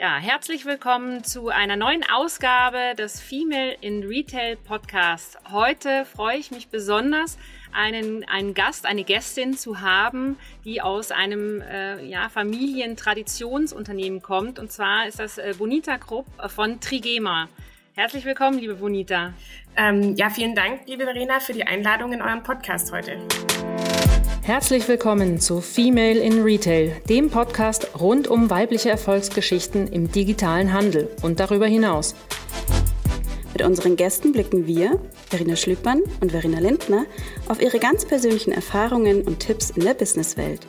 Ja, herzlich willkommen zu einer neuen Ausgabe des Female in Retail Podcast. Heute freue ich mich besonders, einen, einen Gast, eine Gästin zu haben, die aus einem äh, ja, Familientradtionsunternehmen kommt. Und zwar ist das äh, Bonita Krupp von Trigema. Herzlich willkommen, liebe Bonita. Ähm, ja, vielen Dank, liebe Verena, für die Einladung in euren Podcast heute. Herzlich willkommen zu Female in Retail, dem Podcast rund um weibliche Erfolgsgeschichten im digitalen Handel und darüber hinaus. Mit unseren Gästen blicken wir, Verena Schlüppmann und Verena Lindner, auf ihre ganz persönlichen Erfahrungen und Tipps in der Businesswelt.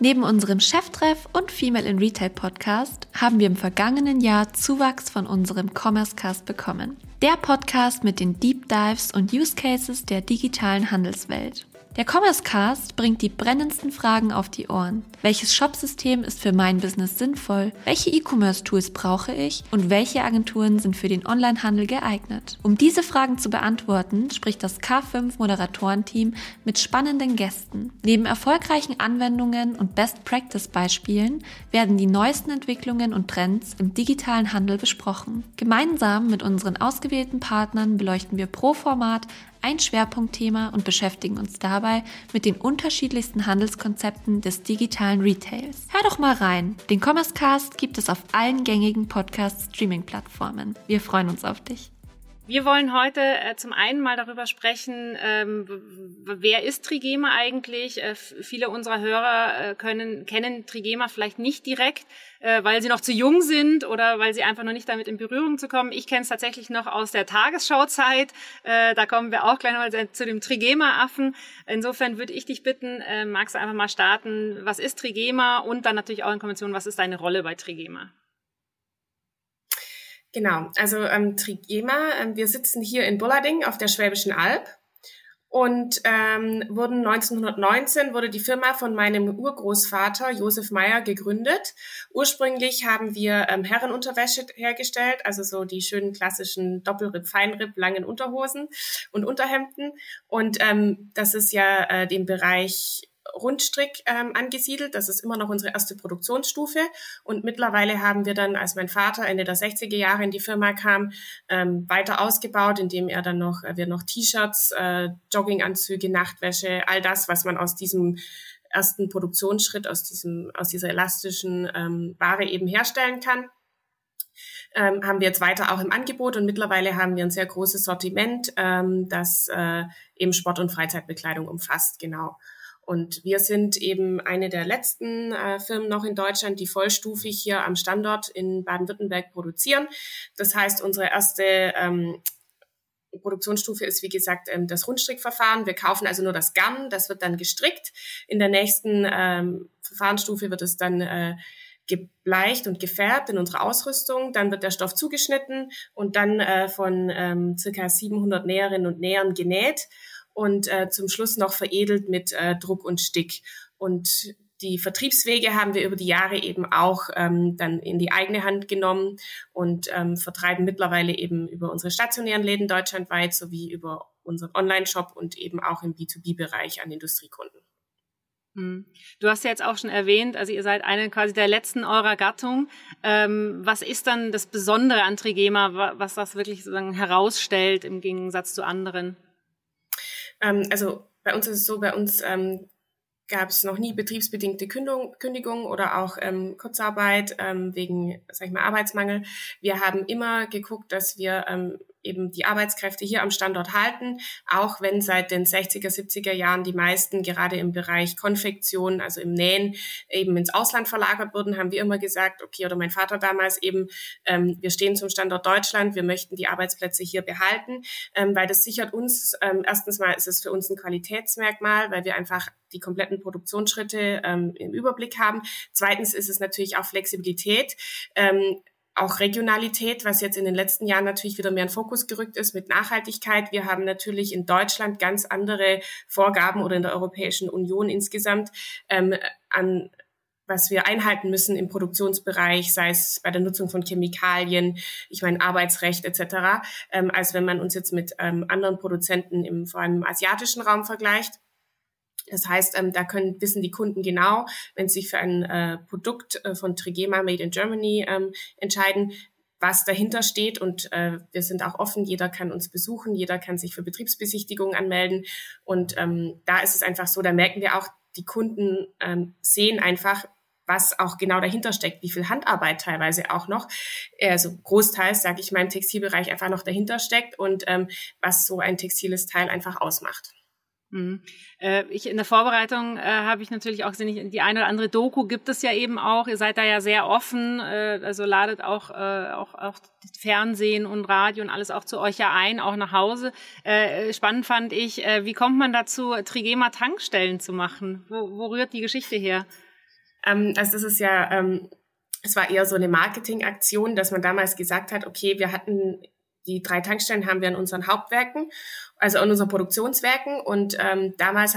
Neben unserem Cheftreff und Female in Retail Podcast haben wir im vergangenen Jahr Zuwachs von unserem Commerce Cast bekommen. Der Podcast mit den Deep Dives und Use Cases der digitalen Handelswelt. Der Commerce Cast bringt die brennendsten Fragen auf die Ohren. Welches Shopsystem ist für mein Business sinnvoll? Welche E-Commerce-Tools brauche ich? Und welche Agenturen sind für den Onlinehandel geeignet? Um diese Fragen zu beantworten, spricht das K5 Moderatorenteam mit spannenden Gästen. Neben erfolgreichen Anwendungen und Best Practice Beispielen werden die neuesten Entwicklungen und Trends im digitalen Handel besprochen. Gemeinsam mit unseren ausgewählten Partnern beleuchten wir pro Format ein Schwerpunktthema und beschäftigen uns dabei mit den unterschiedlichsten Handelskonzepten des digitalen Retails. Hör doch mal rein. Den Commerce Cast gibt es auf allen gängigen Podcast-Streaming-Plattformen. Wir freuen uns auf dich. Wir wollen heute äh, zum einen mal darüber sprechen, ähm, wer ist Trigema eigentlich? Äh, viele unserer Hörer äh, können, kennen Trigema vielleicht nicht direkt, äh, weil sie noch zu jung sind oder weil sie einfach noch nicht damit in Berührung zu kommen. Ich kenne es tatsächlich noch aus der Tagesschauzeit. Äh, da kommen wir auch gleich nochmal zu dem Trigema-Affen. Insofern würde ich dich bitten, äh, magst du einfach mal starten, was ist Trigema und dann natürlich auch in Konvention, was ist deine Rolle bei Trigema? Genau, also ähm, Trigema, ähm, wir sitzen hier in Bullading auf der Schwäbischen Alb und ähm, wurden 1919 wurde die Firma von meinem Urgroßvater Josef Meyer gegründet. Ursprünglich haben wir ähm, Herrenunterwäsche hergestellt, also so die schönen klassischen Doppelripp, Feinripp, langen Unterhosen und Unterhemden. Und ähm, das ist ja äh, dem Bereich Rundstrick ähm, angesiedelt. Das ist immer noch unsere erste Produktionsstufe. Und mittlerweile haben wir dann, als mein Vater Ende der 60er Jahre in die Firma kam, ähm, weiter ausgebaut, indem er dann noch, äh, wir noch T-Shirts, äh, Jogginganzüge, Nachtwäsche, all das, was man aus diesem ersten Produktionsschritt, aus diesem, aus dieser elastischen ähm, Ware eben herstellen kann. Ähm, haben wir jetzt weiter auch im Angebot und mittlerweile haben wir ein sehr großes Sortiment, ähm, das äh, eben Sport- und Freizeitbekleidung umfasst, genau. Und wir sind eben eine der letzten äh, Firmen noch in Deutschland, die vollstufig hier am Standort in Baden-Württemberg produzieren. Das heißt, unsere erste ähm, Produktionsstufe ist, wie gesagt, ähm, das Rundstrickverfahren. Wir kaufen also nur das Garn, das wird dann gestrickt. In der nächsten ähm, Verfahrensstufe wird es dann äh, gebleicht und gefärbt in unserer Ausrüstung. Dann wird der Stoff zugeschnitten und dann äh, von ähm, circa 700 Näherinnen und Nähern genäht und äh, zum Schluss noch veredelt mit äh, Druck und Stick. Und die Vertriebswege haben wir über die Jahre eben auch ähm, dann in die eigene Hand genommen und ähm, vertreiben mittlerweile eben über unsere stationären Läden deutschlandweit sowie über unseren Online-Shop und eben auch im B2B-Bereich an Industriekunden. Hm. Du hast ja jetzt auch schon erwähnt, also ihr seid eine quasi der letzten eurer Gattung. Ähm, was ist dann das Besondere an Trigema, was das wirklich sozusagen herausstellt im Gegensatz zu anderen? Ähm, also bei uns ist es so, bei uns ähm, gab es noch nie betriebsbedingte Kündigung, Kündigung oder auch ähm, Kurzarbeit ähm, wegen, sag ich mal, Arbeitsmangel. Wir haben immer geguckt, dass wir ähm, eben die Arbeitskräfte hier am Standort halten, auch wenn seit den 60er, 70er Jahren die meisten gerade im Bereich Konfektion, also im Nähen, eben ins Ausland verlagert wurden, haben wir immer gesagt, okay, oder mein Vater damals eben, ähm, wir stehen zum Standort Deutschland, wir möchten die Arbeitsplätze hier behalten, ähm, weil das sichert uns, ähm, erstens mal ist es für uns ein Qualitätsmerkmal, weil wir einfach die kompletten Produktionsschritte ähm, im Überblick haben. Zweitens ist es natürlich auch Flexibilität. Ähm, auch Regionalität, was jetzt in den letzten Jahren natürlich wieder mehr in Fokus gerückt ist mit Nachhaltigkeit. Wir haben natürlich in Deutschland ganz andere Vorgaben oder in der Europäischen Union insgesamt ähm, an was wir einhalten müssen im Produktionsbereich, sei es bei der Nutzung von Chemikalien, ich meine Arbeitsrecht etc., ähm, als wenn man uns jetzt mit ähm, anderen Produzenten im vor allem im asiatischen Raum vergleicht. Das heißt, ähm, da können wissen die Kunden genau, wenn sie sich für ein äh, Produkt äh, von Trigema Made in Germany ähm, entscheiden, was dahinter steht. Und äh, wir sind auch offen, jeder kann uns besuchen, jeder kann sich für Betriebsbesichtigungen anmelden. Und ähm, da ist es einfach so, da merken wir auch, die Kunden ähm, sehen einfach, was auch genau dahinter steckt, wie viel Handarbeit teilweise auch noch, also großteils, sage ich mal, im Textilbereich einfach noch dahinter steckt und ähm, was so ein textiles Teil einfach ausmacht. Mhm. Äh, ich in der Vorbereitung äh, habe ich natürlich auch gesehen, die eine oder andere Doku gibt es ja eben auch. Ihr seid da ja sehr offen, äh, also ladet auch, äh, auch, auch Fernsehen und Radio und alles auch zu euch ja ein, auch nach Hause. Äh, spannend fand ich, äh, wie kommt man dazu, Trigema Tankstellen zu machen? Wo, wo rührt die Geschichte her? Ähm, also das ist ja, ähm, es war eher so eine Marketingaktion, dass man damals gesagt hat, okay, wir hatten die drei Tankstellen haben wir in unseren Hauptwerken, also in unseren Produktionswerken. Und ähm, damals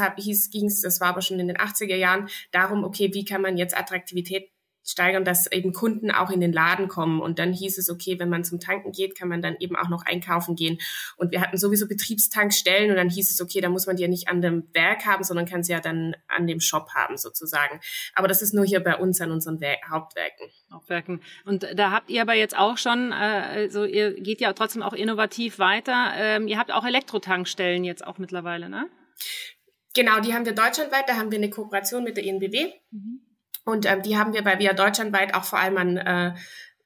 ging es, das war aber schon in den 80er Jahren, darum, okay, wie kann man jetzt Attraktivität steigern, dass eben Kunden auch in den Laden kommen. Und dann hieß es, okay, wenn man zum Tanken geht, kann man dann eben auch noch einkaufen gehen. Und wir hatten sowieso Betriebstankstellen und dann hieß es, okay, da muss man die ja nicht an dem Werk haben, sondern kann sie ja dann an dem Shop haben sozusagen. Aber das ist nur hier bei uns an unseren Wer Hauptwerken. Hauptwerken. Und da habt ihr aber jetzt auch schon, äh, also ihr geht ja trotzdem auch innovativ weiter. Ähm, ihr habt auch Elektrotankstellen jetzt auch mittlerweile, ne? Genau, die haben wir deutschlandweit. Da haben wir eine Kooperation mit der ENBW. Mhm. Und ähm, die haben wir, weil wir deutschlandweit auch vor allem an äh,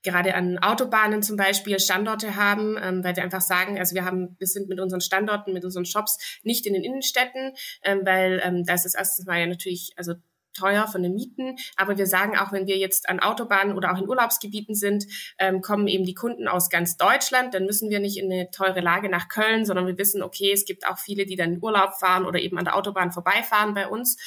gerade an Autobahnen zum Beispiel Standorte haben, ähm, weil wir einfach sagen, also wir haben, wir sind mit unseren Standorten, mit unseren Shops nicht in den Innenstädten, ähm, weil ähm, das ist erstens mal ja natürlich, also teuer von den Mieten. Aber wir sagen auch, wenn wir jetzt an Autobahnen oder auch in Urlaubsgebieten sind, ähm, kommen eben die Kunden aus ganz Deutschland. Dann müssen wir nicht in eine teure Lage nach Köln, sondern wir wissen, okay, es gibt auch viele, die dann in Urlaub fahren oder eben an der Autobahn vorbeifahren bei uns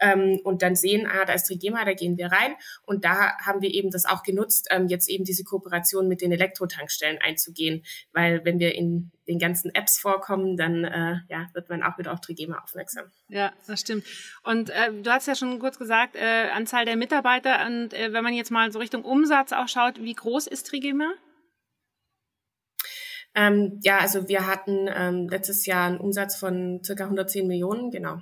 ähm, und dann sehen, ah, da ist Trigema, da gehen wir rein. Und da haben wir eben das auch genutzt, ähm, jetzt eben diese Kooperation mit den Elektrotankstellen einzugehen, weil wenn wir in den ganzen Apps vorkommen, dann äh, ja, wird man auch wieder auf Trigema aufmerksam. Ja, das stimmt. Und äh, du hast ja schon kurz gesagt, äh, Anzahl der Mitarbeiter und äh, wenn man jetzt mal so Richtung Umsatz auch schaut, wie groß ist Trigema? Ähm, ja, also wir hatten ähm, letztes Jahr einen Umsatz von circa 110 Millionen, genau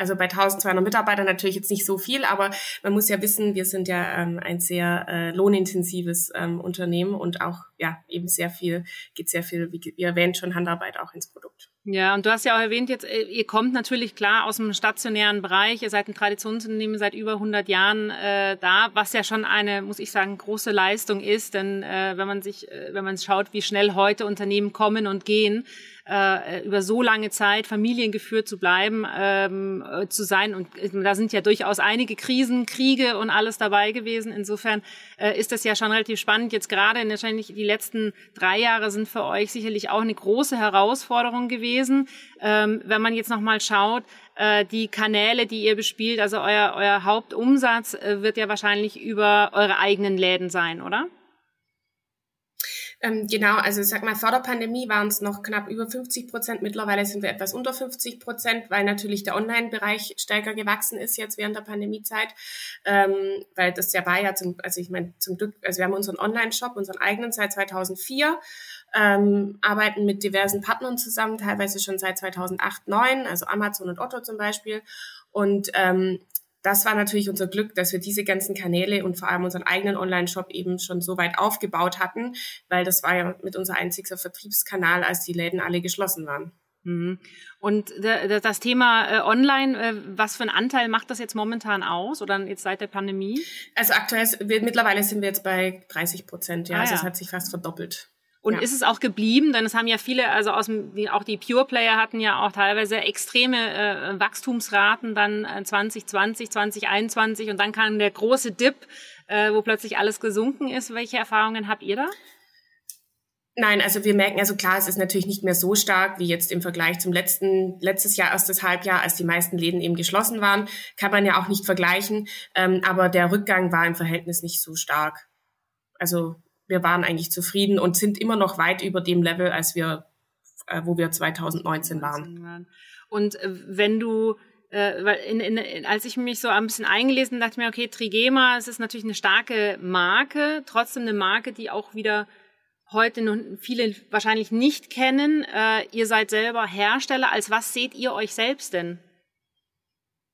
also bei 1200 Mitarbeitern natürlich jetzt nicht so viel, aber man muss ja wissen, wir sind ja ähm, ein sehr äh, lohnintensives ähm, Unternehmen und auch ja eben sehr viel, geht sehr viel, wie ihr erwähnt, schon Handarbeit auch ins Produkt. Ja, und du hast ja auch erwähnt, jetzt, äh, ihr kommt natürlich klar aus dem stationären Bereich, ihr seid ein Traditionsunternehmen seit über 100 Jahren äh, da, was ja schon eine, muss ich sagen, große Leistung ist, denn äh, wenn man sich, äh, wenn man schaut, wie schnell heute Unternehmen kommen und gehen, äh, über so lange Zeit familiengeführt zu bleiben, ähm, äh, zu sein. Und äh, da sind ja durchaus einige Krisen, Kriege und alles dabei gewesen. Insofern äh, ist das ja schon relativ spannend. Jetzt gerade wahrscheinlich die letzten drei Jahre sind für euch sicherlich auch eine große Herausforderung gewesen. Ähm, wenn man jetzt nochmal schaut, äh, die Kanäle, die ihr bespielt, also euer, euer Hauptumsatz äh, wird ja wahrscheinlich über eure eigenen Läden sein, oder? Ähm, genau, also ich sag mal, vor der Pandemie waren es noch knapp über 50 Prozent. Mittlerweile sind wir etwas unter 50 Prozent, weil natürlich der Online-Bereich stärker gewachsen ist jetzt während der Pandemiezeit. Ähm, weil das ja war ja zum, also ich meine, zum Glück, also wir haben unseren Online-Shop, unseren eigenen seit 2004. Ähm, arbeiten mit diversen Partnern zusammen, teilweise schon seit 2008, 2009, also Amazon und Otto zum Beispiel. Und ähm, das war natürlich unser Glück, dass wir diese ganzen Kanäle und vor allem unseren eigenen Online-Shop eben schon so weit aufgebaut hatten, weil das war ja mit unser einziger Vertriebskanal, als die Läden alle geschlossen waren. Mhm. Und das Thema äh, Online, äh, was für einen Anteil macht das jetzt momentan aus oder jetzt seit der Pandemie? Also aktuell, mittlerweile sind wir jetzt bei 30 Prozent, ja. Ah, also es hat sich fast verdoppelt. Und ja. ist es auch geblieben? Denn es haben ja viele, also aus dem, auch die Pure Player hatten ja auch teilweise extreme äh, Wachstumsraten dann 2020, äh, 2021 und dann kam der große Dip, äh, wo plötzlich alles gesunken ist. Welche Erfahrungen habt ihr da? Nein, also wir merken, also klar, es ist natürlich nicht mehr so stark wie jetzt im Vergleich zum letzten, letztes Jahr, erstes Halbjahr, als die meisten Läden eben geschlossen waren. Kann man ja auch nicht vergleichen. Ähm, aber der Rückgang war im Verhältnis nicht so stark. Also wir waren eigentlich zufrieden und sind immer noch weit über dem Level, als wir, äh, wo wir 2019 waren. Und äh, wenn du äh, weil in, in, als ich mich so ein bisschen eingelesen dachte ich mir, okay, Trigema, es ist natürlich eine starke Marke, trotzdem eine Marke, die auch wieder heute noch viele wahrscheinlich nicht kennen. Äh, ihr seid selber Hersteller. Als was seht ihr euch selbst denn?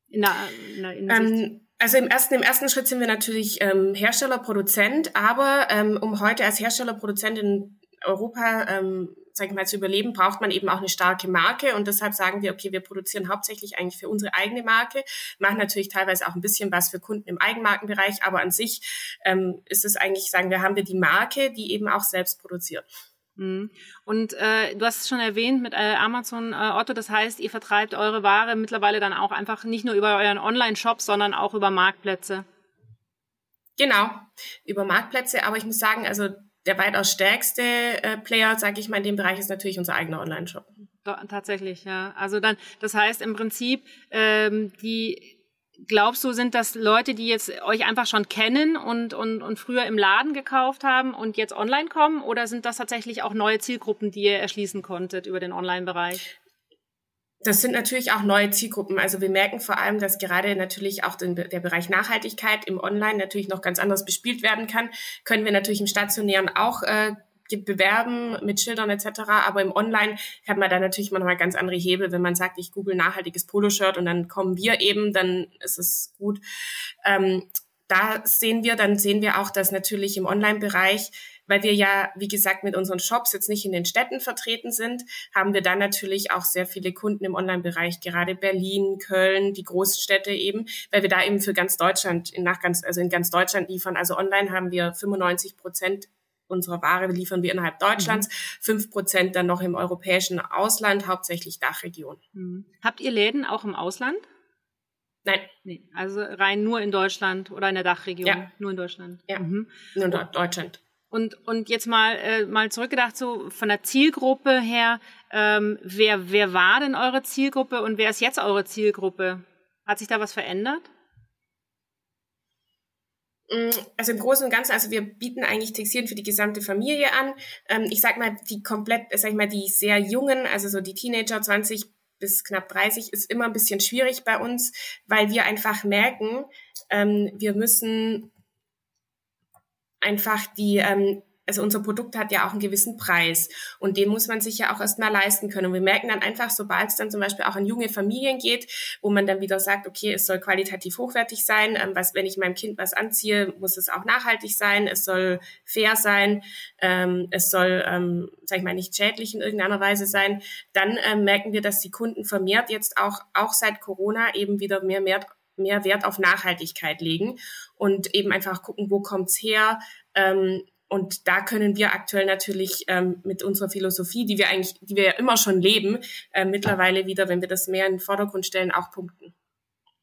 In der, in der ähm, also im ersten, im ersten Schritt sind wir natürlich ähm, Hersteller, Produzent, aber ähm, um heute als Hersteller, Produzent in Europa ähm, sag ich mal, zu überleben, braucht man eben auch eine starke Marke. Und deshalb sagen wir, okay, wir produzieren hauptsächlich eigentlich für unsere eigene Marke, machen natürlich teilweise auch ein bisschen was für Kunden im Eigenmarkenbereich, aber an sich ähm, ist es eigentlich, sagen wir, haben wir die Marke, die eben auch selbst produziert. Mhm. Und äh, du hast es schon erwähnt mit äh, Amazon äh, Otto, das heißt, ihr vertreibt eure Ware mittlerweile dann auch einfach nicht nur über euren Online-Shop, sondern auch über Marktplätze. Genau, über Marktplätze, aber ich muss sagen, also der weitaus stärkste äh, Player, sage ich mal, in dem Bereich ist natürlich unser eigener Online-Shop. Tatsächlich, ja. Also dann, das heißt im Prinzip, ähm, die glaubst du, sind das Leute, die jetzt euch einfach schon kennen und, und, und früher im Laden gekauft haben und jetzt online kommen? Oder sind das tatsächlich auch neue Zielgruppen, die ihr erschließen konntet über den Online-Bereich? Das sind natürlich auch neue Zielgruppen. Also wir merken vor allem, dass gerade natürlich auch den, der Bereich Nachhaltigkeit im Online natürlich noch ganz anders bespielt werden kann. Können wir natürlich im Stationären auch äh, bewerben mit Schildern etc. Aber im Online hat man da natürlich manchmal ganz andere Hebel. Wenn man sagt, ich google nachhaltiges Poloshirt und dann kommen wir eben, dann ist es gut. Ähm, da sehen wir, dann sehen wir auch, dass natürlich im Online-Bereich weil wir ja, wie gesagt, mit unseren Shops jetzt nicht in den Städten vertreten sind, haben wir dann natürlich auch sehr viele Kunden im Online-Bereich, gerade Berlin, Köln, die großen Städte eben, weil wir da eben für ganz Deutschland, in nach ganz, also in ganz Deutschland liefern. Also online haben wir 95 Prozent unserer Ware liefern wir innerhalb Deutschlands, mhm. fünf Prozent dann noch im europäischen Ausland, hauptsächlich Dachregion. Mhm. Habt ihr Läden auch im Ausland? Nein. Nee, also rein nur in Deutschland oder in der Dachregion? Ja. Nur in Deutschland? Ja, mhm. nur in Deutschland. Und, und jetzt mal, äh, mal zurückgedacht, so von der Zielgruppe her, ähm, wer, wer war denn eure Zielgruppe und wer ist jetzt eure Zielgruppe? Hat sich da was verändert? Mm, also im Großen und Ganzen, also wir bieten eigentlich Textilien für die gesamte Familie an. Ähm, ich sag mal, die komplett, sag ich mal, die sehr jungen, also so die Teenager 20 bis knapp 30 ist immer ein bisschen schwierig bei uns, weil wir einfach merken, ähm, wir müssen einfach die, ähm, also unser Produkt hat ja auch einen gewissen Preis und den muss man sich ja auch erstmal leisten können. Und wir merken dann einfach, sobald es dann zum Beispiel auch an junge Familien geht, wo man dann wieder sagt, okay, es soll qualitativ hochwertig sein, ähm, was, wenn ich meinem Kind was anziehe, muss es auch nachhaltig sein, es soll fair sein, ähm, es soll, ähm, sag ich mal, nicht schädlich in irgendeiner Weise sein, dann ähm, merken wir, dass die Kunden vermehrt jetzt auch, auch seit Corona eben wieder mehr, mehr mehr Wert auf Nachhaltigkeit legen und eben einfach gucken, wo kommt's her. Ähm, und da können wir aktuell natürlich ähm, mit unserer Philosophie, die wir eigentlich, die wir ja immer schon leben, äh, mittlerweile wieder, wenn wir das mehr in den Vordergrund stellen, auch punkten.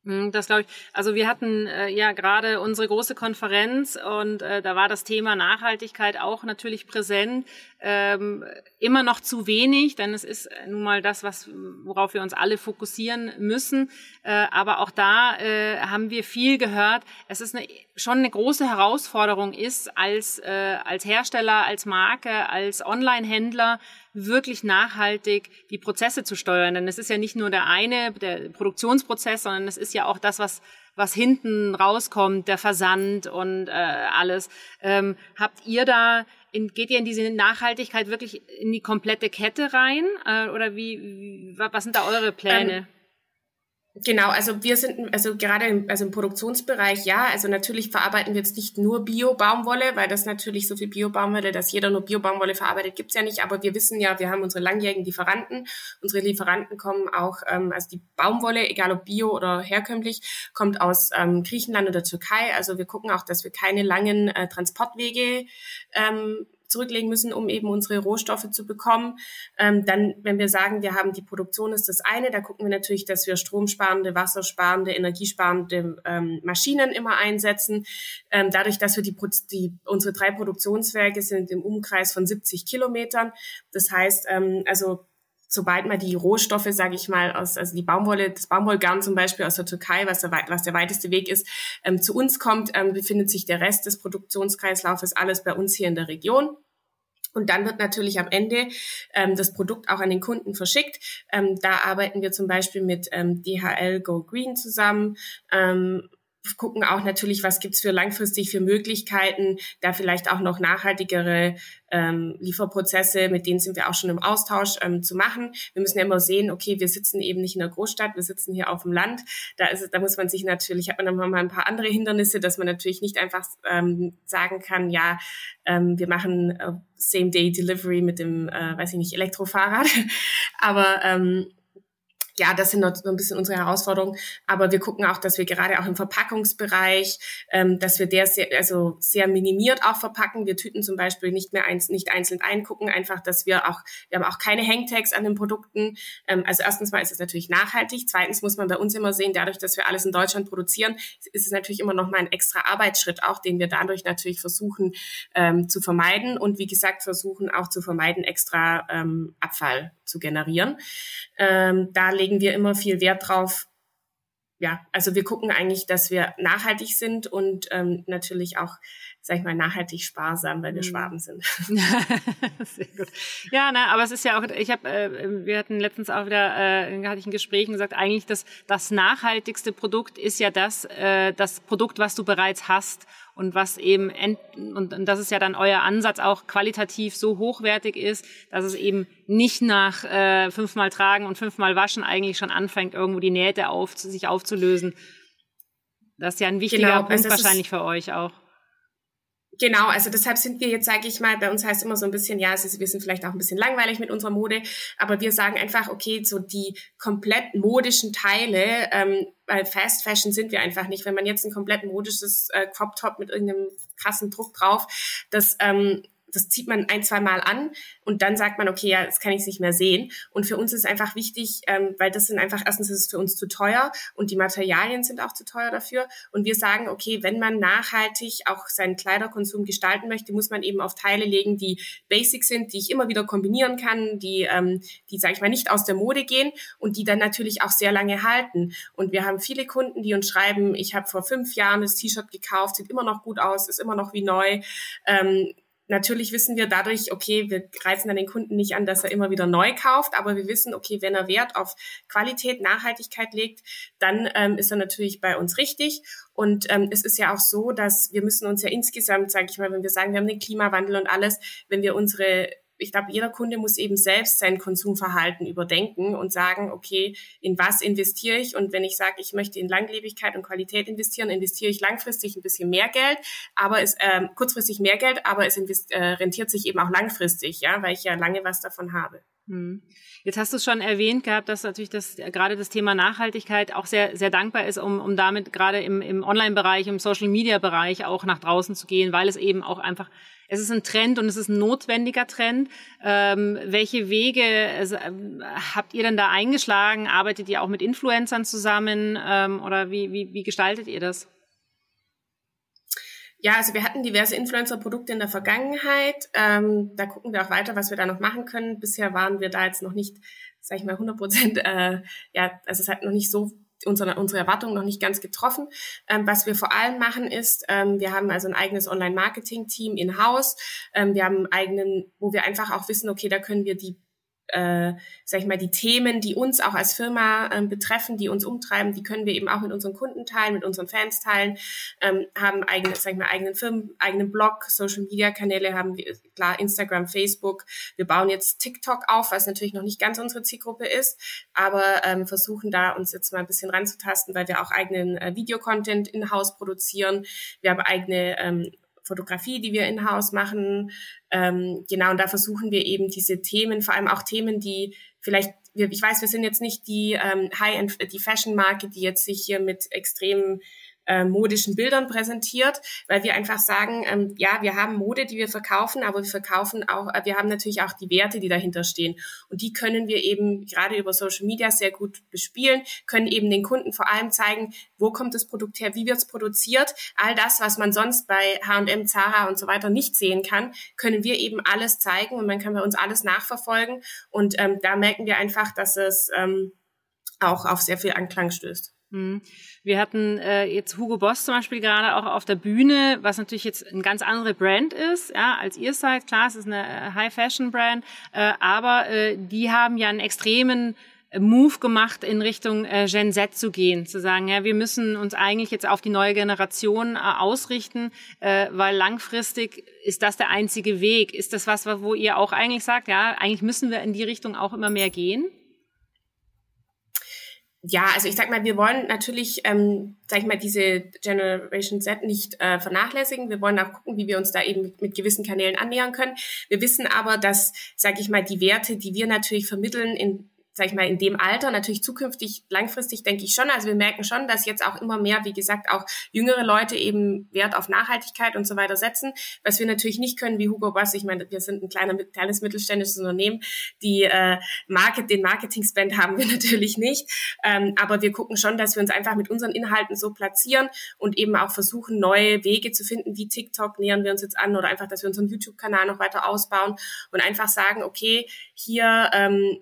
Hm, das glaube ich. Also wir hatten äh, ja gerade unsere große Konferenz und äh, da war das Thema Nachhaltigkeit auch natürlich präsent. Ähm, immer noch zu wenig, denn es ist nun mal das, was worauf wir uns alle fokussieren müssen. Äh, aber auch da äh, haben wir viel gehört. Es ist eine, schon eine große Herausforderung ist als äh, als Hersteller, als Marke, als Online-Händler wirklich nachhaltig die Prozesse zu steuern. Denn es ist ja nicht nur der eine, der Produktionsprozess, sondern es ist ja auch das, was was hinten rauskommt, der Versand und äh, alles. Ähm, habt ihr da, in, geht ihr in diese Nachhaltigkeit wirklich in die komplette Kette rein? Äh, oder wie, was sind da eure Pläne? Ähm Genau, also wir sind, also gerade im, also im Produktionsbereich, ja, also natürlich verarbeiten wir jetzt nicht nur Bio-Baumwolle, weil das natürlich so viel Bio-Baumwolle, dass jeder nur Bio-Baumwolle verarbeitet, gibt's ja nicht, aber wir wissen ja, wir haben unsere langjährigen Lieferanten. Unsere Lieferanten kommen auch, ähm, also die Baumwolle, egal ob Bio oder herkömmlich, kommt aus ähm, Griechenland oder Türkei. Also wir gucken auch, dass wir keine langen äh, Transportwege ähm, zurücklegen müssen, um eben unsere Rohstoffe zu bekommen. Ähm, dann, wenn wir sagen, wir haben die Produktion, ist das eine. Da gucken wir natürlich, dass wir stromsparende, wassersparende, energiesparende ähm, Maschinen immer einsetzen. Ähm, dadurch, dass wir die, die, unsere drei Produktionswerke sind im Umkreis von 70 Kilometern. Das heißt, ähm, also sobald man die Rohstoffe, sage ich mal, aus, also die Baumwolle, das Baumwollgarn zum Beispiel aus der Türkei, was der, was der weiteste Weg ist, ähm, zu uns kommt, ähm, befindet sich der Rest des Produktionskreislaufes alles bei uns hier in der Region. Und dann wird natürlich am Ende ähm, das Produkt auch an den Kunden verschickt. Ähm, da arbeiten wir zum Beispiel mit ähm, DHL Go Green zusammen. Ähm, gucken auch natürlich, was gibt's für langfristig für Möglichkeiten, da vielleicht auch noch nachhaltigere ähm, Lieferprozesse, mit denen sind wir auch schon im Austausch ähm, zu machen. Wir müssen ja immer sehen, okay, wir sitzen eben nicht in der Großstadt, wir sitzen hier auf dem Land. Da ist da muss man sich natürlich, hat man dann mal ein paar andere Hindernisse, dass man natürlich nicht einfach ähm, sagen kann, ja, ähm, wir machen äh, Same-Day-Delivery mit dem, äh, weiß ich nicht, Elektrofahrrad. Aber ähm, ja, das sind noch so ein bisschen unsere Herausforderungen. Aber wir gucken auch, dass wir gerade auch im Verpackungsbereich, ähm, dass wir der sehr, also sehr minimiert auch verpacken. Wir tüten zum Beispiel nicht mehr eins, nicht einzeln eingucken, einfach, dass wir auch, wir haben auch keine Hangtags an den Produkten. Ähm, also erstens mal ist es natürlich nachhaltig. Zweitens muss man bei uns immer sehen, dadurch, dass wir alles in Deutschland produzieren, ist es natürlich immer noch mal ein extra Arbeitsschritt auch, den wir dadurch natürlich versuchen ähm, zu vermeiden und wie gesagt versuchen auch zu vermeiden, extra ähm, Abfall zu generieren. Ähm, da legen wir immer viel Wert drauf. Ja, also wir gucken eigentlich, dass wir nachhaltig sind und ähm, natürlich auch, sag ich mal, nachhaltig sparsam, weil wir mhm. Schwaben sind. Sehr gut. Ja, na, aber es ist ja auch, ich habe, äh, wir hatten letztens auch wieder, äh, hatte ich ein Gespräch und gesagt, eigentlich das, das nachhaltigste Produkt ist ja das, äh, das Produkt, was du bereits hast und was eben, ent und, und das ist ja dann euer Ansatz auch qualitativ so hochwertig ist, dass es eben nicht nach äh, fünfmal tragen und fünfmal waschen eigentlich schon anfängt, irgendwo die Nähte auf, sich aufzulösen. Das ist ja ein wichtiger genau, Punkt also wahrscheinlich für euch auch. Genau, also deshalb sind wir jetzt, sage ich mal, bei uns heißt immer so ein bisschen, ja, wir sind vielleicht auch ein bisschen langweilig mit unserer Mode, aber wir sagen einfach, okay, so die komplett modischen Teile, ähm, bei Fast Fashion sind wir einfach nicht. Wenn man jetzt ein komplett modisches äh, Crop Top mit irgendeinem krassen Druck drauf, das ähm, das zieht man ein, zwei Mal an und dann sagt man, okay, ja, das kann ich nicht mehr sehen. Und für uns ist einfach wichtig, ähm, weil das sind einfach, erstens ist es für uns zu teuer und die Materialien sind auch zu teuer dafür. Und wir sagen, okay, wenn man nachhaltig auch seinen Kleiderkonsum gestalten möchte, muss man eben auf Teile legen, die basic sind, die ich immer wieder kombinieren kann, die, ähm, die sage ich mal, nicht aus der Mode gehen und die dann natürlich auch sehr lange halten. Und wir haben viele Kunden, die uns schreiben, ich habe vor fünf Jahren das T-Shirt gekauft, sieht immer noch gut aus, ist immer noch wie neu. Ähm, Natürlich wissen wir dadurch, okay, wir reizen dann den Kunden nicht an, dass er immer wieder neu kauft, aber wir wissen, okay, wenn er Wert auf Qualität, Nachhaltigkeit legt, dann ähm, ist er natürlich bei uns richtig. Und ähm, es ist ja auch so, dass wir müssen uns ja insgesamt, sage ich mal, wenn wir sagen, wir haben den Klimawandel und alles, wenn wir unsere ich glaube, jeder Kunde muss eben selbst sein Konsumverhalten überdenken und sagen, okay, in was investiere ich? Und wenn ich sage, ich möchte in Langlebigkeit und Qualität investieren, investiere ich langfristig ein bisschen mehr Geld, aber es ähm, kurzfristig mehr Geld, aber es äh, rentiert sich eben auch langfristig, ja, weil ich ja lange was davon habe. Hm. Jetzt hast du es schon erwähnt gehabt, dass natürlich das gerade das Thema Nachhaltigkeit auch sehr sehr dankbar ist, um, um damit gerade im, im Online-Bereich, im Social-Media-Bereich auch nach draußen zu gehen, weil es eben auch einfach es ist ein Trend und es ist ein notwendiger Trend. Ähm, welche Wege also, ähm, habt ihr denn da eingeschlagen? Arbeitet ihr auch mit Influencern zusammen ähm, oder wie, wie, wie gestaltet ihr das? Ja, also wir hatten diverse Influencer-Produkte in der Vergangenheit. Ähm, da gucken wir auch weiter, was wir da noch machen können. Bisher waren wir da jetzt noch nicht, sag ich mal, 100 Prozent, äh, ja, also es hat noch nicht so unsere, unsere Erwartungen noch nicht ganz getroffen. Ähm, was wir vor allem machen ist, ähm, wir haben also ein eigenes Online-Marketing-Team in-house. Ähm, wir haben einen eigenen, wo wir einfach auch wissen, okay, da können wir die äh, sag ich mal, die Themen, die uns auch als Firma ähm, betreffen, die uns umtreiben, die können wir eben auch mit unseren Kunden teilen, mit unseren Fans teilen, ähm, haben eigene, sag ich mal, eigenen Firmen, eigenen Blog, Social Media Kanäle haben wir, klar, Instagram, Facebook. Wir bauen jetzt TikTok auf, was natürlich noch nicht ganz unsere Zielgruppe ist, aber ähm, versuchen da uns jetzt mal ein bisschen ranzutasten, weil wir auch eigenen äh, Videocontent in-house produzieren. Wir haben eigene ähm, Fotografie, die wir in-house machen. Ähm, genau, und da versuchen wir eben diese Themen, vor allem auch Themen, die vielleicht, ich weiß, wir sind jetzt nicht die ähm, High-End, die Fashion-Marke, die jetzt sich hier mit extremen äh, modischen Bildern präsentiert, weil wir einfach sagen, ähm, ja, wir haben Mode, die wir verkaufen, aber wir verkaufen auch, äh, wir haben natürlich auch die Werte, die dahinter stehen. Und die können wir eben gerade über Social Media sehr gut bespielen, können eben den Kunden vor allem zeigen, wo kommt das Produkt her, wie wird es produziert. All das, was man sonst bei H&M, Zara und so weiter nicht sehen kann, können wir eben alles zeigen und man kann bei uns alles nachverfolgen. Und ähm, da merken wir einfach, dass es ähm, auch auf sehr viel Anklang stößt. Mhm. Wir hatten äh, jetzt Hugo Boss zum Beispiel gerade auch auf der Bühne, was natürlich jetzt ein ganz andere Brand ist, ja, als ihr seid. Klar, es ist eine äh, High-Fashion-Brand, äh, aber äh, die haben ja einen extremen Move gemacht, in Richtung äh, Gen Z zu gehen, zu sagen, ja, wir müssen uns eigentlich jetzt auf die neue Generation äh, ausrichten, äh, weil langfristig ist das der einzige Weg. Ist das was, wo ihr auch eigentlich sagt, ja, eigentlich müssen wir in die Richtung auch immer mehr gehen? Ja, also ich sag mal, wir wollen natürlich, ähm, sag ich mal, diese Generation Z nicht äh, vernachlässigen. Wir wollen auch gucken, wie wir uns da eben mit, mit gewissen Kanälen annähern können. Wir wissen aber, dass, sag ich mal, die Werte, die wir natürlich vermitteln in sag ich mal, in dem Alter, natürlich zukünftig, langfristig denke ich schon. Also wir merken schon, dass jetzt auch immer mehr, wie gesagt, auch jüngere Leute eben Wert auf Nachhaltigkeit und so weiter setzen. Was wir natürlich nicht können, wie Hugo Boss, ich meine, wir sind ein kleiner, kleines mittelständisches Unternehmen, die äh, Market, den Marketing-Spend haben wir natürlich nicht. Ähm, aber wir gucken schon, dass wir uns einfach mit unseren Inhalten so platzieren und eben auch versuchen, neue Wege zu finden, wie TikTok nähern wir uns jetzt an oder einfach, dass wir unseren YouTube-Kanal noch weiter ausbauen und einfach sagen, okay, hier ähm,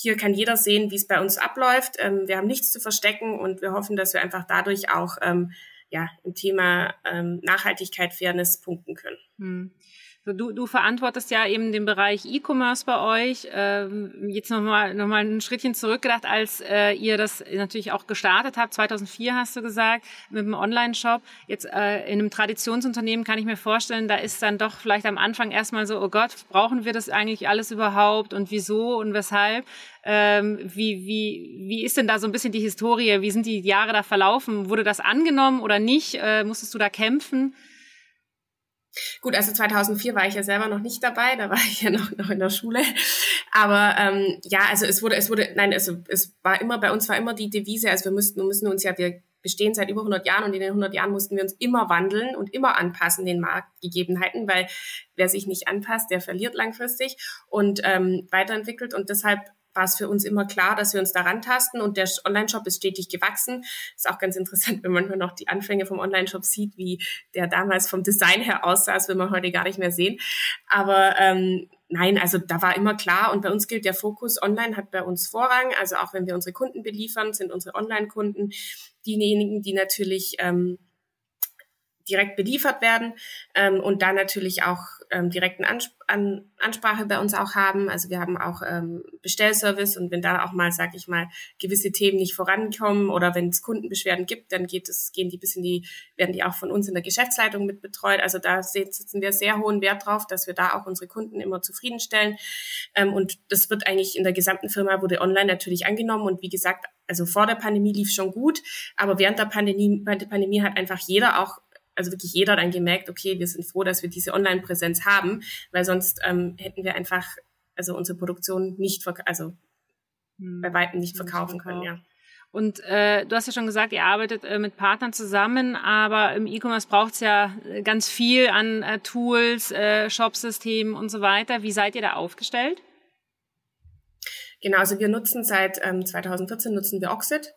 hier kann jeder sehen, wie es bei uns abläuft. Ähm, wir haben nichts zu verstecken und wir hoffen, dass wir einfach dadurch auch ähm, ja, im Thema ähm, Nachhaltigkeit, Fairness punkten können. Hm. Du, du verantwortest ja eben den Bereich E-Commerce bei euch. Ähm, jetzt nochmal noch mal ein Schrittchen zurückgedacht, als äh, ihr das natürlich auch gestartet habt. 2004 hast du gesagt, mit dem Online-Shop. Jetzt äh, in einem Traditionsunternehmen kann ich mir vorstellen, da ist dann doch vielleicht am Anfang erstmal so, oh Gott, brauchen wir das eigentlich alles überhaupt und wieso und weshalb? Ähm, wie, wie, wie ist denn da so ein bisschen die Historie? Wie sind die Jahre da verlaufen? Wurde das angenommen oder nicht? Äh, musstest du da kämpfen? Gut, also 2004 war ich ja selber noch nicht dabei, da war ich ja noch, noch in der Schule. Aber ähm, ja, also es wurde, es wurde, nein, also es war immer, bei uns war immer die Devise, also wir müssten, wir müssen uns ja, wir bestehen seit über 100 Jahren und in den 100 Jahren mussten wir uns immer wandeln und immer anpassen den Marktgegebenheiten, weil wer sich nicht anpasst, der verliert langfristig und ähm, weiterentwickelt und deshalb war es für uns immer klar, dass wir uns daran tasten und der Online-Shop ist stetig gewachsen. Ist auch ganz interessant, wenn man nur noch die Anfänge vom Online-Shop sieht, wie der damals vom Design her aussah, das will man heute gar nicht mehr sehen. Aber ähm, nein, also da war immer klar und bei uns gilt der Fokus, Online hat bei uns Vorrang. Also auch wenn wir unsere Kunden beliefern, sind unsere Online-Kunden diejenigen, die natürlich ähm, direkt beliefert werden ähm, und da natürlich auch ähm, direkten Ansp an Ansprache bei uns auch haben. Also wir haben auch ähm, Bestellservice und wenn da auch mal, sag ich mal, gewisse Themen nicht vorankommen oder wenn es Kundenbeschwerden gibt, dann geht es, gehen die bis in die, werden die auch von uns in der Geschäftsleitung mit betreut. Also da setzen wir sehr hohen Wert drauf, dass wir da auch unsere Kunden immer zufriedenstellen. Ähm, und das wird eigentlich in der gesamten Firma wurde online natürlich angenommen und wie gesagt, also vor der Pandemie lief schon gut, aber während der Pandemie, während der Pandemie hat einfach jeder auch also wirklich jeder dann gemerkt, okay, wir sind froh, dass wir diese Online-Präsenz haben, weil sonst ähm, hätten wir einfach also unsere Produktion nicht, also hm. bei weitem nicht verkaufen können, ja. Und äh, du hast ja schon gesagt, ihr arbeitet äh, mit Partnern zusammen, aber im E-Commerce braucht es ja äh, ganz viel an äh, Tools, äh, Shopsystemen und so weiter. Wie seid ihr da aufgestellt? Genau, also wir nutzen seit ähm, 2014 nutzen wir Oxid.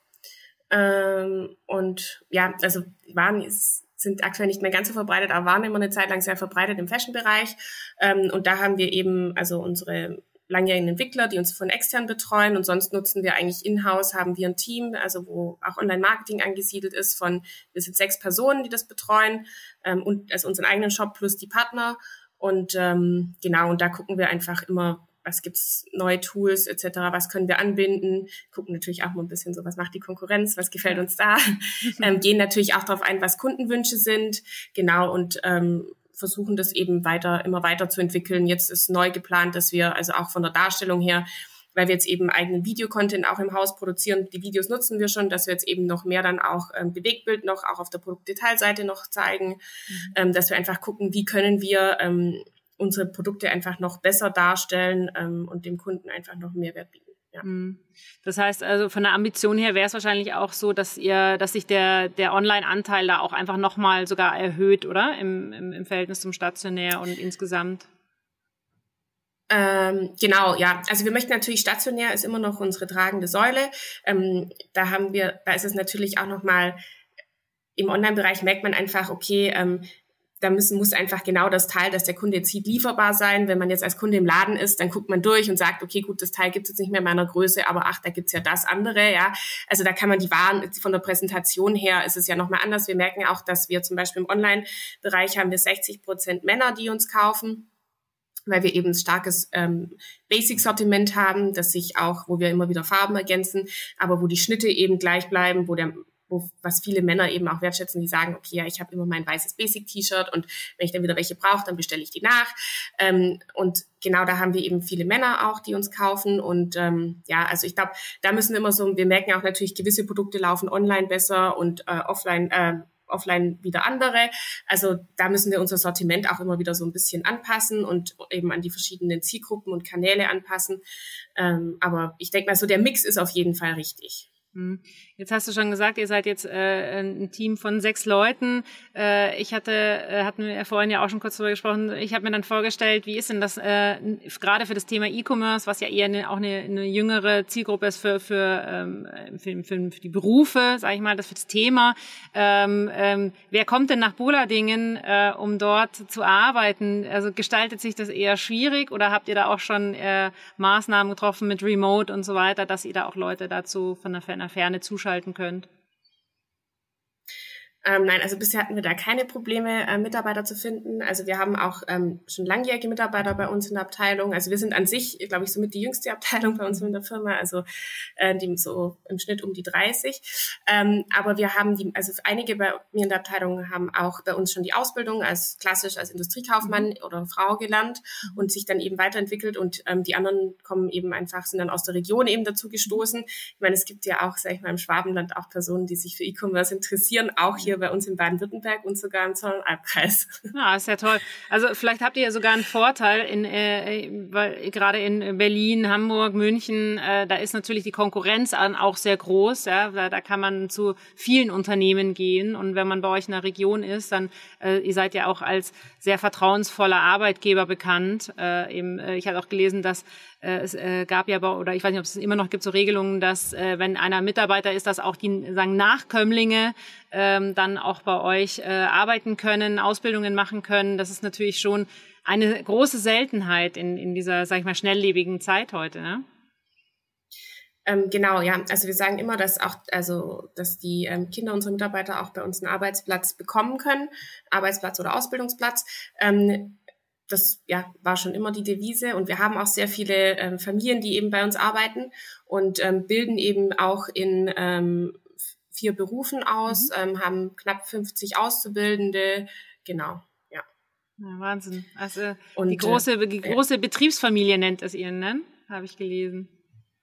Ähm, und ja, also waren ist sind aktuell nicht mehr ganz so verbreitet, aber waren immer eine Zeit lang sehr verbreitet im Fashion-Bereich. Ähm, und da haben wir eben also unsere langjährigen Entwickler, die uns von extern betreuen und sonst nutzen wir eigentlich in-house, haben wir ein Team, also wo auch Online-Marketing angesiedelt ist von, wir sind sechs Personen, die das betreuen ähm, und also unseren eigenen Shop plus die Partner und ähm, genau, und da gucken wir einfach immer, was gibt's neue Tools etc., was können wir anbinden, gucken natürlich auch mal ein bisschen so, was macht die Konkurrenz, was gefällt uns da, ähm, gehen natürlich auch darauf ein, was Kundenwünsche sind, genau und ähm, versuchen das eben weiter, immer weiter zu entwickeln. Jetzt ist neu geplant, dass wir also auch von der Darstellung her weil wir jetzt eben eigenen Videocontent auch im Haus produzieren. Die Videos nutzen wir schon, dass wir jetzt eben noch mehr dann auch ähm, Bewegtbild noch auch auf der Produktdetailseite noch zeigen, mhm. ähm, dass wir einfach gucken, wie können wir ähm, unsere Produkte einfach noch besser darstellen ähm, und dem Kunden einfach noch Mehrwert bieten. Ja. Mhm. Das heißt also von der Ambition her wäre es wahrscheinlich auch so, dass ihr, dass sich der, der Online-Anteil da auch einfach nochmal sogar erhöht, oder? Im, im, Im Verhältnis zum Stationär und insgesamt. Ähm, genau, ja. Also wir möchten natürlich stationär ist immer noch unsere tragende Säule. Ähm, da haben wir, da ist es natürlich auch nochmal im Online-Bereich merkt man einfach, okay, ähm, da müssen, muss einfach genau das Teil, das der Kunde jetzt sieht, lieferbar sein. Wenn man jetzt als Kunde im Laden ist, dann guckt man durch und sagt, okay, gut, das Teil gibt es jetzt nicht mehr in meiner Größe, aber ach, da gibt's ja das andere, ja. Also da kann man die Waren von der Präsentation her ist es ja nochmal anders. Wir merken auch, dass wir zum Beispiel im Online-Bereich haben wir 60 Prozent Männer, die uns kaufen weil wir eben ein starkes ähm, Basic-Sortiment haben, das sich auch, wo wir immer wieder Farben ergänzen, aber wo die Schnitte eben gleich bleiben, wo der wo, was viele Männer eben auch wertschätzen, die sagen, okay, ja, ich habe immer mein weißes Basic-T-Shirt und wenn ich dann wieder welche brauche, dann bestelle ich die nach. Ähm, und genau da haben wir eben viele Männer auch, die uns kaufen. Und ähm, ja, also ich glaube, da müssen wir immer so, wir merken auch natürlich, gewisse Produkte laufen online besser und äh, offline äh, offline wieder andere. Also da müssen wir unser Sortiment auch immer wieder so ein bisschen anpassen und eben an die verschiedenen Zielgruppen und Kanäle anpassen. Ähm, aber ich denke mal, so der Mix ist auf jeden Fall richtig. Hm. Jetzt hast du schon gesagt, ihr seid jetzt äh, ein Team von sechs Leuten. Äh, ich hatte, äh, hatten wir vorhin ja auch schon kurz darüber gesprochen. Ich habe mir dann vorgestellt, wie ist denn das äh, gerade für das Thema E-Commerce, was ja eher eine, auch eine, eine jüngere Zielgruppe ist für für, ähm, für, für, für die Berufe, sage ich mal, das für das Thema. Ähm, ähm, wer kommt denn nach Buladingen, äh, um dort zu arbeiten? Also gestaltet sich das eher schwierig oder habt ihr da auch schon äh, Maßnahmen getroffen mit Remote und so weiter, dass ihr da auch Leute dazu von der einer Ferne zuschalten könnt? Ähm, nein, also bisher hatten wir da keine Probleme, äh, Mitarbeiter zu finden. Also wir haben auch ähm, schon langjährige Mitarbeiter bei uns in der Abteilung. Also wir sind an sich, glaube ich, somit die jüngste Abteilung bei uns in der Firma, also äh, die so im Schnitt um die 30. Ähm, aber wir haben die, also einige bei mir in der Abteilung haben auch bei uns schon die Ausbildung als klassisch als Industriekaufmann mhm. oder Frau gelernt und sich dann eben weiterentwickelt und ähm, die anderen kommen eben einfach, sind dann aus der Region eben dazu gestoßen. Ich meine, es gibt ja auch, sag ich mal, im Schwabenland auch Personen, die sich für E-Commerce interessieren, auch hier hier bei uns in Baden-Württemberg und sogar im Zollernalbkreis. Ja, ist ja toll. Also vielleicht habt ihr ja sogar einen Vorteil, in, äh, weil gerade in Berlin, Hamburg, München, äh, da ist natürlich die Konkurrenz an auch sehr groß. Ja? Da, da kann man zu vielen Unternehmen gehen und wenn man bei euch in der Region ist, dann äh, ihr seid ja auch als sehr vertrauensvoller Arbeitgeber bekannt. Äh, eben, äh, ich hatte auch gelesen, dass äh, es äh, gab ja, oder ich weiß nicht, ob es immer noch gibt, so Regelungen, dass äh, wenn einer Mitarbeiter ist, dass auch die sagen Nachkömmlinge ähm, dann auch bei euch äh, arbeiten können, Ausbildungen machen können. Das ist natürlich schon eine große Seltenheit in, in dieser, sag ich mal, schnelllebigen Zeit heute. Ne? Ähm, genau, ja. Also wir sagen immer, dass auch, also dass die ähm, Kinder unserer Mitarbeiter auch bei uns einen Arbeitsplatz bekommen können, Arbeitsplatz oder Ausbildungsplatz. Ähm, das ja, war schon immer die Devise. Und wir haben auch sehr viele ähm, Familien, die eben bei uns arbeiten und ähm, bilden eben auch in ähm, vier Berufen aus, mhm. haben knapp 50 Auszubildende. Genau, ja. ja Wahnsinn. Also und, die große, äh, die große Betriebsfamilie nennt es ihr, ne? Habe ich gelesen.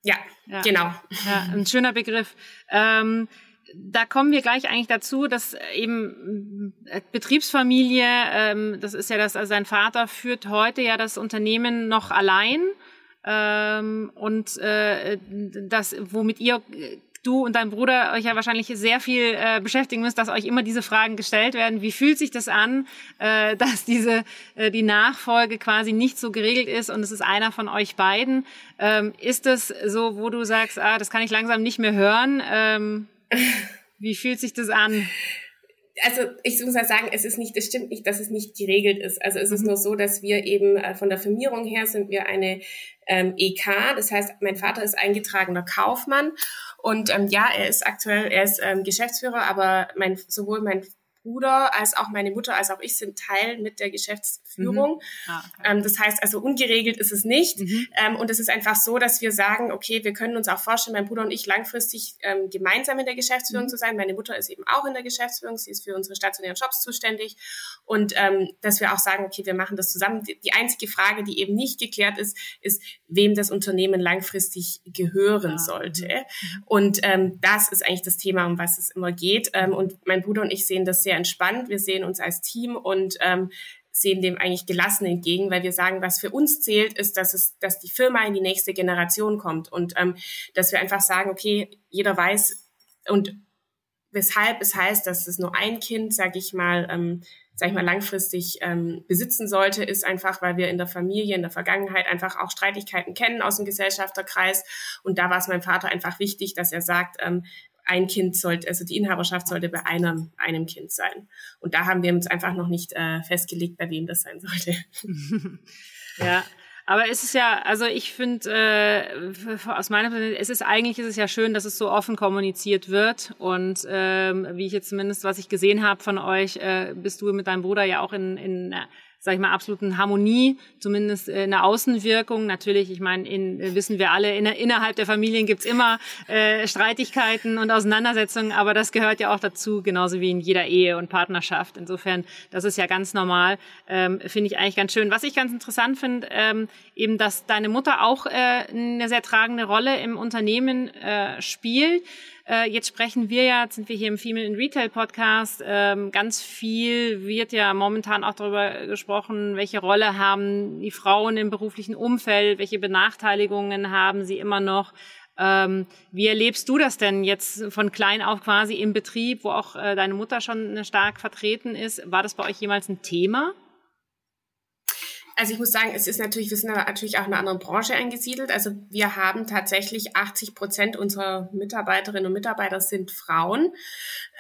Ja, ja, genau. Ja, ein schöner Begriff. Ähm, da kommen wir gleich eigentlich dazu, dass eben äh, Betriebsfamilie, ähm, das ist ja das, also sein Vater führt heute ja das Unternehmen noch allein ähm, und äh, das, womit ihr du und dein Bruder euch ja wahrscheinlich sehr viel äh, beschäftigen müsst, dass euch immer diese Fragen gestellt werden. Wie fühlt sich das an, äh, dass diese äh, die Nachfolge quasi nicht so geregelt ist und es ist einer von euch beiden? Ähm, ist das so, wo du sagst, ah, das kann ich langsam nicht mehr hören? Ähm, wie fühlt sich das an? also ich muss mal sagen, es ist nicht, es stimmt nicht, dass es nicht geregelt ist. Also es ist mhm. nur so, dass wir eben äh, von der Firmierung her sind wir eine ähm, EK. Das heißt, mein Vater ist eingetragener Kaufmann und ähm, ja, er ist aktuell, er ist ähm, Geschäftsführer, aber mein sowohl mein Bruder als auch meine Mutter als auch ich sind Teil mit der Geschäftsführung. Mhm. Ah, okay. ähm, das heißt also ungeregelt ist es nicht. Mhm. Ähm, und es ist einfach so, dass wir sagen, okay, wir können uns auch vorstellen, mein Bruder und ich langfristig ähm, gemeinsam in der Geschäftsführung mhm. zu sein. Meine Mutter ist eben auch in der Geschäftsführung, sie ist für unsere stationären Jobs zuständig. Und ähm, dass wir auch sagen, okay, wir machen das zusammen. Die, die einzige Frage, die eben nicht geklärt ist, ist, wem das Unternehmen langfristig gehören ja. sollte. Mhm. Und ähm, das ist eigentlich das Thema, um was es immer geht. Ähm, und mein Bruder und ich sehen das sehr entspannt. Wir sehen uns als Team und ähm, sehen dem eigentlich gelassen entgegen, weil wir sagen, was für uns zählt, ist, dass es, dass die Firma in die nächste Generation kommt und ähm, dass wir einfach sagen, okay, jeder weiß und weshalb es heißt, dass es nur ein Kind, sage ich mal, ähm, sag ich mal, langfristig ähm, besitzen sollte, ist einfach, weil wir in der Familie, in der Vergangenheit einfach auch Streitigkeiten kennen aus dem Gesellschafterkreis. Und da war es meinem Vater einfach wichtig, dass er sagt, ähm, ein Kind sollte, also die Inhaberschaft sollte bei einem, einem Kind sein. Und da haben wir uns einfach noch nicht äh, festgelegt, bei wem das sein sollte. ja. Aber es ist ja, also ich finde, äh, aus meiner Sicht, es ist eigentlich ist es ja schön, dass es so offen kommuniziert wird. Und ähm, wie ich jetzt zumindest, was ich gesehen habe von euch, äh, bist du mit deinem Bruder ja auch in, in sag ich mal, absoluten Harmonie, zumindest in der Außenwirkung. Natürlich, ich meine, in, wissen wir alle, in, innerhalb der Familien gibt's immer äh, Streitigkeiten und Auseinandersetzungen, aber das gehört ja auch dazu, genauso wie in jeder Ehe und Partnerschaft. Insofern, das ist ja ganz normal, ähm, finde ich eigentlich ganz schön. Was ich ganz interessant finde, ähm, eben, dass deine Mutter auch äh, eine sehr tragende Rolle im Unternehmen äh, spielt. Äh, jetzt sprechen wir ja, jetzt sind wir hier im Female in Retail Podcast. Ähm, ganz viel wird ja momentan auch darüber gesprochen, welche Rolle haben die Frauen im beruflichen Umfeld, welche Benachteiligungen haben sie immer noch. Ähm, wie erlebst du das denn jetzt von klein auf quasi im Betrieb, wo auch äh, deine Mutter schon stark vertreten ist? War das bei euch jemals ein Thema? Also ich muss sagen, es ist natürlich, wir sind natürlich auch in einer anderen Branche eingesiedelt. Also wir haben tatsächlich 80 Prozent unserer Mitarbeiterinnen und Mitarbeiter sind Frauen.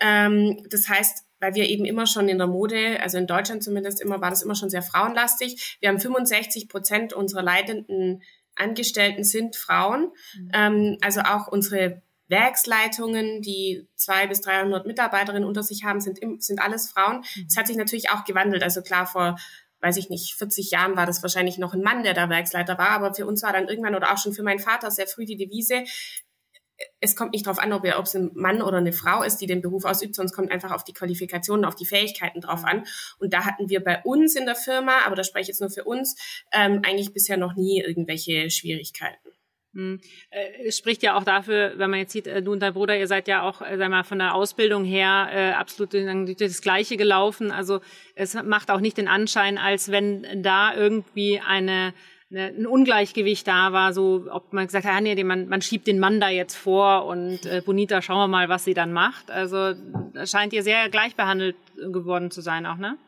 Ähm, das heißt, weil wir eben immer schon in der Mode, also in Deutschland zumindest immer, war das immer schon sehr frauenlastig. Wir haben 65 Prozent unserer leitenden Angestellten sind Frauen. Mhm. Ähm, also auch unsere Werksleitungen, die zwei bis 300 Mitarbeiterinnen unter sich haben, sind, sind alles Frauen. Mhm. Es hat sich natürlich auch gewandelt. Also klar, vor weiß ich nicht, 40 Jahren war das wahrscheinlich noch ein Mann, der da Werksleiter war, aber für uns war dann irgendwann oder auch schon für meinen Vater sehr früh die Devise, es kommt nicht darauf an, ob, er, ob es ein Mann oder eine Frau ist, die den Beruf ausübt, sondern es kommt einfach auf die Qualifikationen, auf die Fähigkeiten drauf an. Und da hatten wir bei uns in der Firma, aber da spreche ich jetzt nur für uns, ähm, eigentlich bisher noch nie irgendwelche Schwierigkeiten. Hm. Äh, es spricht ja auch dafür, wenn man jetzt sieht, äh, du und dein Bruder, ihr seid ja auch, äh, sag mal, von der Ausbildung her äh, absolut das Gleiche gelaufen. Also es macht auch nicht den Anschein, als wenn da irgendwie eine, eine ein Ungleichgewicht da war, so ob man gesagt hat, ah, nee, man, man schiebt den Mann da jetzt vor und äh, Bonita, schauen wir mal, was sie dann macht. Also scheint ihr sehr gleichbehandelt geworden zu sein auch, ne?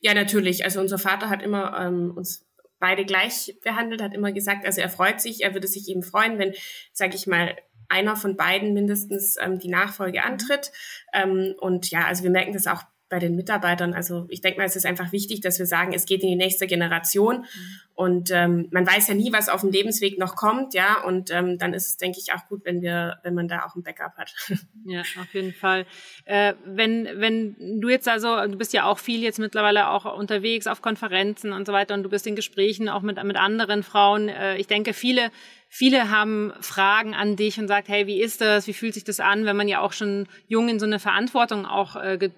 Ja, natürlich. Also unser Vater hat immer ähm, uns beide gleich behandelt, hat immer gesagt, also er freut sich, er würde sich eben freuen, wenn, sage ich mal, einer von beiden mindestens ähm, die Nachfolge antritt. Ähm, und ja, also wir merken das auch bei den Mitarbeitern. Also ich denke mal, es ist einfach wichtig, dass wir sagen, es geht in die nächste Generation. Mhm. Und ähm, man weiß ja nie, was auf dem Lebensweg noch kommt, ja. Und ähm, dann ist es, denke ich, auch gut, wenn wir, wenn man da auch ein Backup hat. Ja, auf jeden Fall. Äh, wenn, wenn du jetzt also, du bist ja auch viel jetzt mittlerweile auch unterwegs auf Konferenzen und so weiter und du bist in Gesprächen auch mit, mit anderen Frauen. Äh, ich denke, viele Viele haben Fragen an dich und sagt, hey, wie ist das? Wie fühlt sich das an, wenn man ja auch schon jung in so eine Verantwortung auch äh, ge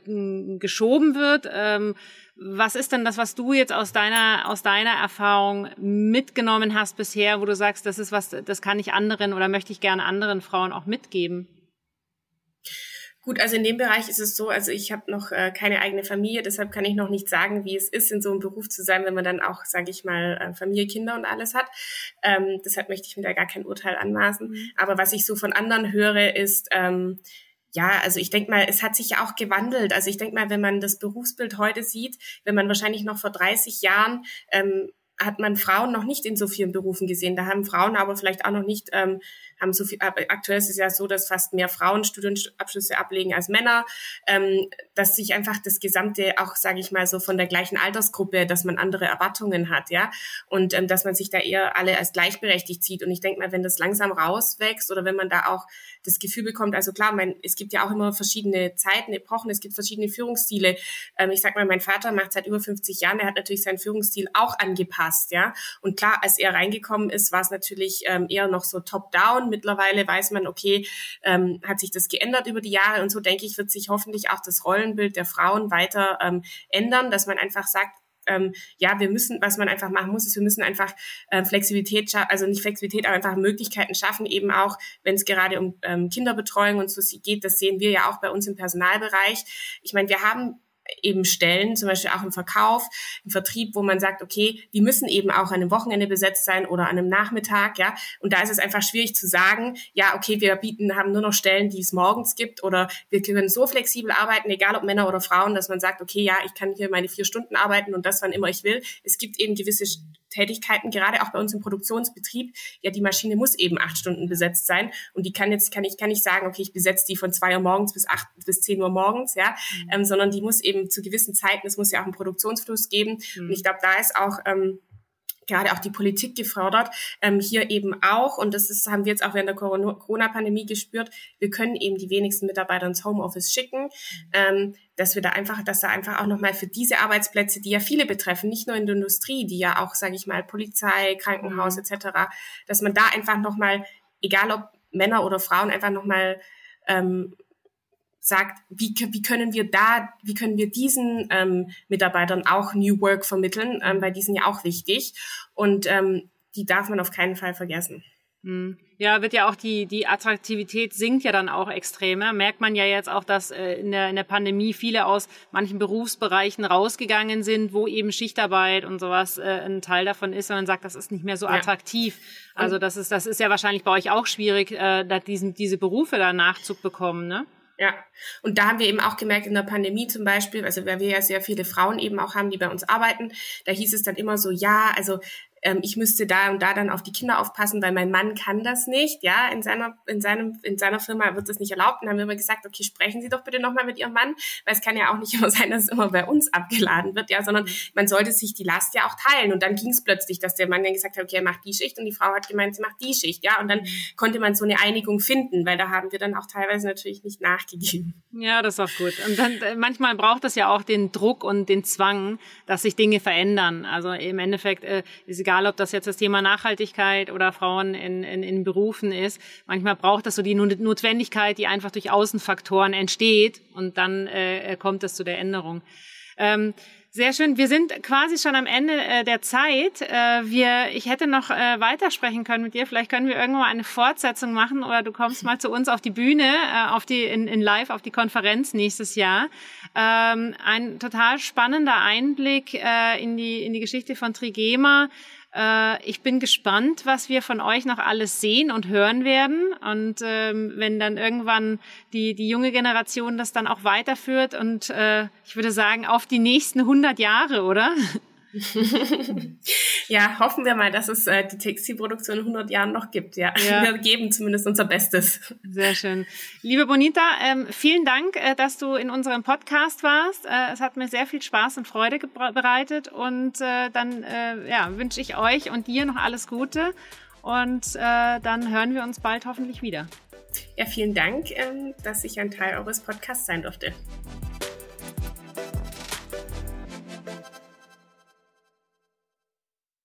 geschoben wird? Ähm, was ist denn das, was du jetzt aus deiner, aus deiner Erfahrung mitgenommen hast bisher, wo du sagst, das ist was, das kann ich anderen oder möchte ich gerne anderen Frauen auch mitgeben? Gut, also in dem Bereich ist es so, also ich habe noch äh, keine eigene Familie, deshalb kann ich noch nicht sagen, wie es ist, in so einem Beruf zu sein, wenn man dann auch, sage ich mal, äh, Familie, Kinder und alles hat. Ähm, deshalb möchte ich mir da gar kein Urteil anmaßen. Mhm. Aber was ich so von anderen höre, ist, ähm, ja, also ich denke mal, es hat sich ja auch gewandelt. Also ich denke mal, wenn man das Berufsbild heute sieht, wenn man wahrscheinlich noch vor 30 Jahren ähm, hat man Frauen noch nicht in so vielen Berufen gesehen. Da haben Frauen aber vielleicht auch noch nicht ähm, haben so viel, aktuell ist es ja so, dass fast mehr Frauen Studienabschlüsse ablegen als Männer, ähm, dass sich einfach das Gesamte auch, sage ich mal, so von der gleichen Altersgruppe, dass man andere Erwartungen hat, ja, und ähm, dass man sich da eher alle als gleichberechtigt sieht. Und ich denke mal, wenn das langsam rauswächst oder wenn man da auch das Gefühl bekommt, also klar, mein, es gibt ja auch immer verschiedene Zeiten, Epochen, es gibt verschiedene Führungsstile. Ähm, ich sag mal, mein Vater macht seit über 50 Jahren, er hat natürlich seinen Führungsstil auch angepasst, ja. Und klar, als er reingekommen ist, war es natürlich ähm, eher noch so top-down Mittlerweile weiß man, okay, ähm, hat sich das geändert über die Jahre und so denke ich, wird sich hoffentlich auch das Rollenbild der Frauen weiter ähm, ändern, dass man einfach sagt, ähm, ja, wir müssen, was man einfach machen muss, ist, wir müssen einfach äh, Flexibilität, also nicht Flexibilität, aber einfach Möglichkeiten schaffen, eben auch, wenn es gerade um ähm, Kinderbetreuung und so geht, das sehen wir ja auch bei uns im Personalbereich. Ich meine, wir haben eben Stellen, zum Beispiel auch im Verkauf, im Vertrieb, wo man sagt, okay, die müssen eben auch an einem Wochenende besetzt sein oder an einem Nachmittag, ja. Und da ist es einfach schwierig zu sagen, ja, okay, wir bieten, haben nur noch Stellen, die es morgens gibt oder wir können so flexibel arbeiten, egal ob Männer oder Frauen, dass man sagt, okay, ja, ich kann hier meine vier Stunden arbeiten und das, wann immer ich will. Es gibt eben gewisse Tätigkeiten, gerade auch bei uns im Produktionsbetrieb, ja, die Maschine muss eben acht Stunden besetzt sein und die kann jetzt, kann ich, kann ich sagen, okay, ich besetze die von zwei Uhr morgens bis acht, bis zehn Uhr morgens, ja, mhm. ähm, sondern die muss eben zu gewissen Zeiten, es muss ja auch einen Produktionsfluss geben mhm. und ich glaube, da ist auch, ähm, gerade auch die Politik gefordert, ähm, hier eben auch, und das ist, haben wir jetzt auch während der Corona-Pandemie gespürt, wir können eben die wenigsten Mitarbeiter ins Homeoffice schicken, ähm, dass wir da einfach, dass da einfach auch nochmal für diese Arbeitsplätze, die ja viele betreffen, nicht nur in der Industrie, die ja auch, sage ich mal, Polizei, Krankenhaus mhm. etc., dass man da einfach nochmal, egal ob Männer oder Frauen, einfach nochmal ähm, sagt, wie, wie können wir da, wie können wir diesen ähm, Mitarbeitern auch New Work vermitteln, ähm, weil die sind ja auch wichtig und ähm, die darf man auf keinen Fall vergessen. Hm. Ja, wird ja auch die, die Attraktivität sinkt ja dann auch extremer. Merkt man ja jetzt auch, dass äh, in, der, in der Pandemie viele aus manchen Berufsbereichen rausgegangen sind, wo eben Schichtarbeit und sowas äh, ein Teil davon ist, und man sagt, das ist nicht mehr so attraktiv. Ja. Also das ist, das ist ja wahrscheinlich bei euch auch schwierig, äh, diesen, diese Berufe danach zu bekommen, ne? Ja, und da haben wir eben auch gemerkt in der Pandemie zum Beispiel, also weil wir ja sehr viele Frauen eben auch haben, die bei uns arbeiten, da hieß es dann immer so, ja, also ähm, ich müsste da und da dann auf die Kinder aufpassen, weil mein Mann kann das nicht, ja, in seiner, in seinem, in seiner Firma wird das nicht erlaubt. Und dann haben wir immer gesagt, okay, sprechen Sie doch bitte nochmal mit Ihrem Mann, weil es kann ja auch nicht immer sein, dass es immer bei uns abgeladen wird, ja, sondern man sollte sich die Last ja auch teilen. Und dann ging es plötzlich, dass der Mann dann gesagt hat, okay, er macht die Schicht und die Frau hat gemeint, sie macht die Schicht, ja, und dann konnte man so eine Einigung finden, weil da haben wir dann auch teilweise natürlich nicht nachgegeben. Ja, das ist auch gut. Und dann äh, manchmal braucht es ja auch den Druck und den Zwang, dass sich Dinge verändern. Also im Endeffekt äh, ist egal, ob das jetzt das Thema Nachhaltigkeit oder Frauen in, in, in Berufen ist. Manchmal braucht das so die Notwendigkeit, die einfach durch Außenfaktoren entsteht und dann äh, kommt es zu der Änderung. Ähm, sehr schön. Wir sind quasi schon am Ende äh, der Zeit. Äh, wir, ich hätte noch äh, weitersprechen können mit dir. Vielleicht können wir irgendwann mal eine Fortsetzung machen oder du kommst mal zu uns auf die Bühne, äh, auf die in, in Live auf die Konferenz nächstes Jahr. Ähm, ein total spannender Einblick äh, in die in die Geschichte von Trigema. Äh, ich bin gespannt, was wir von euch noch alles sehen und hören werden. Und ähm, wenn dann irgendwann die, die junge Generation das dann auch weiterführt und äh, ich würde sagen, auf die nächsten 100 Jahre, oder? ja, hoffen wir mal, dass es äh, die Textilproduktion in 100 Jahren noch gibt. Ja, ja. wir geben zumindest unser Bestes. Sehr schön. Liebe Bonita, ähm, vielen Dank, äh, dass du in unserem Podcast warst. Äh, es hat mir sehr viel Spaß und Freude bereitet und äh, dann äh, ja, wünsche ich euch und dir noch alles Gute und äh, dann hören wir uns bald hoffentlich wieder. Ja, vielen Dank, ähm, dass ich ein Teil eures Podcasts sein durfte.